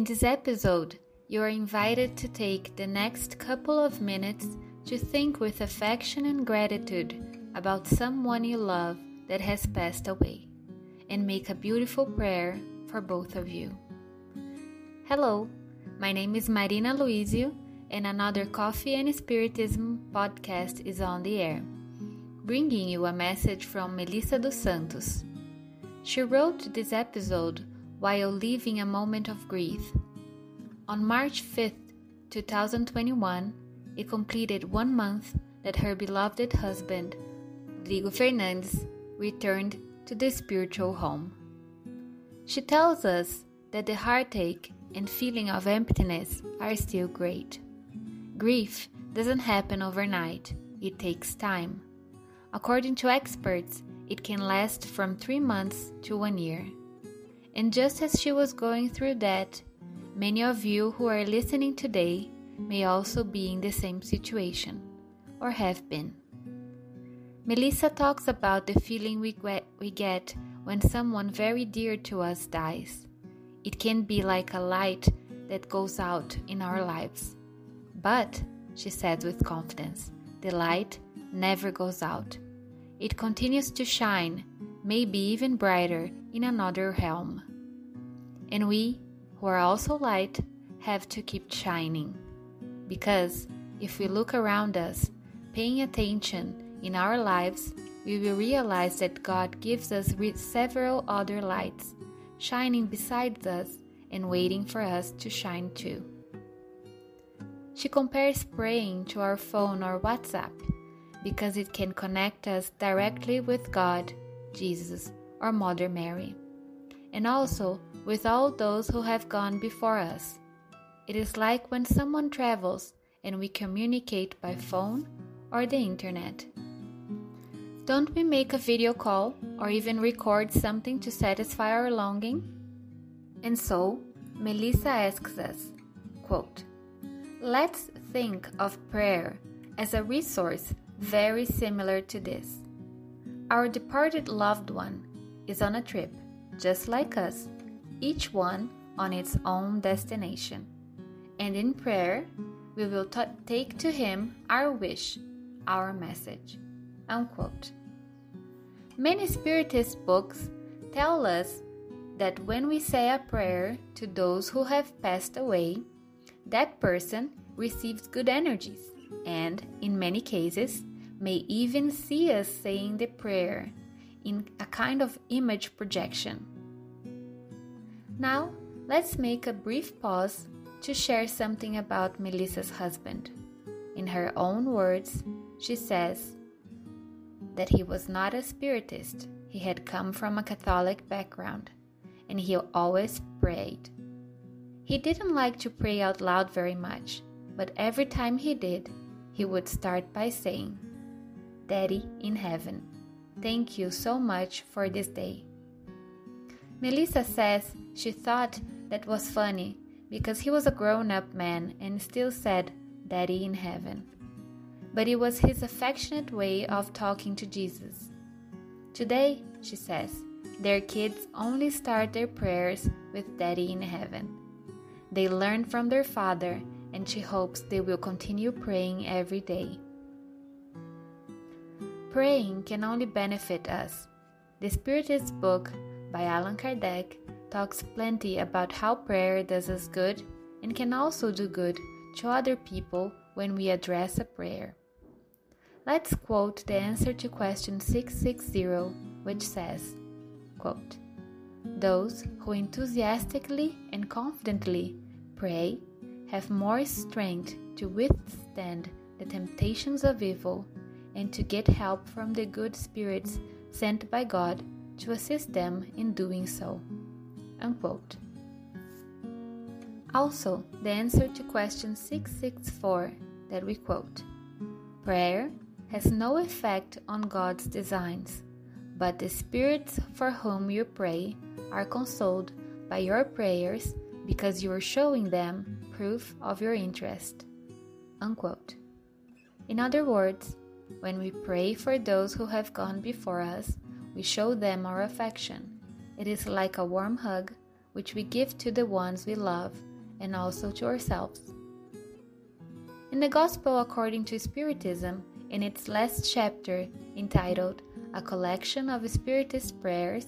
In this episode, you are invited to take the next couple of minutes to think with affection and gratitude about someone you love that has passed away and make a beautiful prayer for both of you. Hello, my name is Marina Luizio, and another Coffee and Spiritism podcast is on the air, bringing you a message from Melissa dos Santos. She wrote this episode while living a moment of grief. On March 5th, 2021, it completed one month that her beloved husband, Rodrigo Fernandes, returned to the spiritual home. She tells us that the heartache and feeling of emptiness are still great. Grief doesn't happen overnight, it takes time. According to experts, it can last from three months to one year. And just as she was going through that, many of you who are listening today may also be in the same situation, or have been. Melissa talks about the feeling we get, we get when someone very dear to us dies. It can be like a light that goes out in our lives. But, she says with confidence, the light never goes out. It continues to shine, maybe even brighter, in another realm. And we, who are also light, have to keep shining. Because if we look around us, paying attention in our lives, we will realize that God gives us several other lights, shining beside us and waiting for us to shine too. She compares praying to our phone or WhatsApp because it can connect us directly with God, Jesus, or Mother Mary, and also with all those who have gone before us. It is like when someone travels and we communicate by phone or the internet. Don't we make a video call or even record something to satisfy our longing? And so, Melissa asks us, quote, Let's think of prayer as a resource very similar to this. Our departed loved one is on a trip, just like us, each one on its own destination. And in prayer, we will t- take to him our wish, our message. Unquote. Many Spiritist books tell us that when we say a prayer to those who have passed away, that person receives good energies and, in many cases, may even see us saying the prayer in a kind of image projection. Now, let's make a brief pause to share something about Melissa's husband. In her own words, she says, that he was not a Spiritist. He had come from a Catholic background, and he always prayed. He didn't like to pray out loud very much, but every time he did, he would start by saying, Daddy in heaven, thank you so much for this day. Melissa says she thought that was funny because he was a grown up man and still said, Daddy in heaven but it was his affectionate way of talking to Jesus. Today, she says, their kids only start their prayers with Daddy in heaven. They learn from their father, and she hopes they will continue praying every day. Praying can only benefit us. The Spiritist book by Allan Kardec talks plenty about how prayer does us good and can also do good to other people when we address a prayer. Let's quote the answer to question 660, which says, quote, Those who enthusiastically and confidently pray have more strength to withstand the temptations of evil and to get help from the good spirits sent by God to assist them in doing so. Unquote. Also, the answer to question 664 that we quote Prayer has no effect on God's designs, but the spirits for whom you pray are consoled by your prayers because you are showing them proof of your interest. Unquote. In other words, when we pray for those who have gone before us, we show them our affection. It is like a warm hug which we give to the ones we love and also to ourselves. In the Gospel according to Spiritism, in its last chapter entitled A Collection of Spiritist Prayers,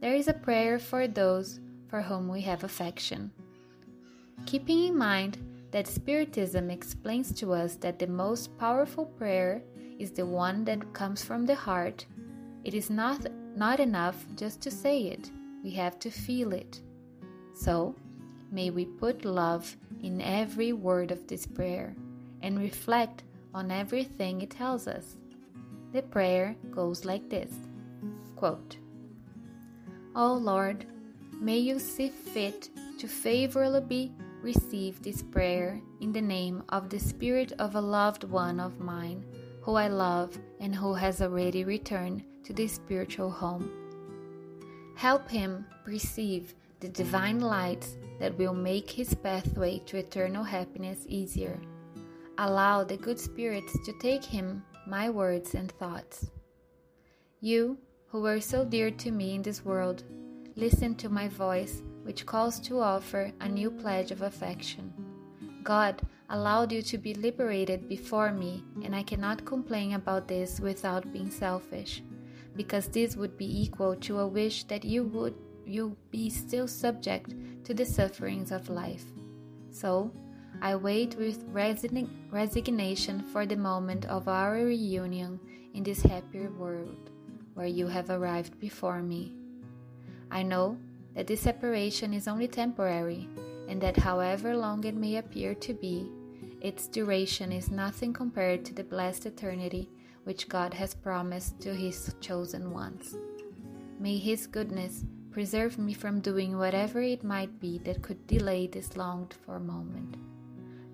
there is a prayer for those for whom we have affection. Keeping in mind that Spiritism explains to us that the most powerful prayer is the one that comes from the heart, it is not, not enough just to say it, we have to feel it. So, may we put love in every word of this prayer and reflect on everything it tells us. The prayer goes like this quote, O Lord, may you see fit to favorably receive this prayer in the name of the spirit of a loved one of mine who I love and who has already returned to the spiritual home. Help him perceive the divine lights that will make his pathway to eternal happiness easier. Allow the good spirits to take him my words and thoughts. You, who were so dear to me in this world, listen to my voice, which calls to offer a new pledge of affection. God allowed you to be liberated before me, and I cannot complain about this without being selfish, because this would be equal to a wish that you would you be still subject to the sufferings of life. So, I wait with resign- resignation for the moment of our reunion in this happier world where you have arrived before me. I know that this separation is only temporary, and that however long it may appear to be, its duration is nothing compared to the blessed eternity which God has promised to His chosen ones. May His goodness preserve me from doing whatever it might be that could delay this longed for moment,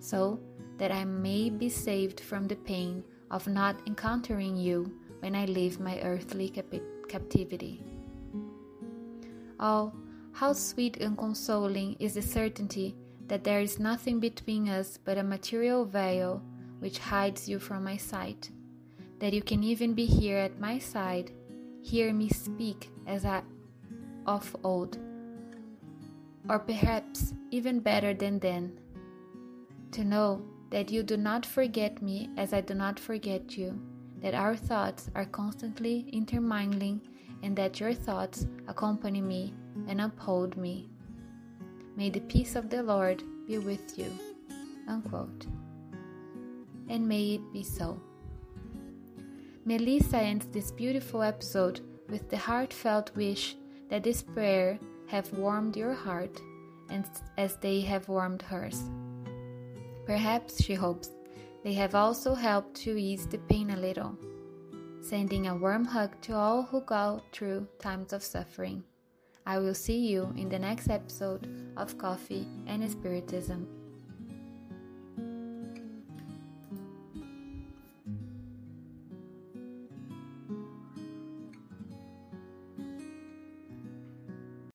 so that I may be saved from the pain of not encountering you when I leave my earthly cap- captivity. Oh, how sweet and consoling is the certainty that there is nothing between us but a material veil which hides you from my sight, that you can even be here at my side, hear me speak as I of old, or perhaps even better than then, to know that you do not forget me as I do not forget you, that our thoughts are constantly intermingling, and that your thoughts accompany me and uphold me. May the peace of the Lord be with you. Unquote. And may it be so. Melissa ends this beautiful episode with the heartfelt wish that this prayer have warmed your heart and as they have warmed hers. Perhaps, she hopes, they have also helped to ease the pain a little, sending a warm hug to all who go through times of suffering. I will see you in the next episode of Coffee and Spiritism.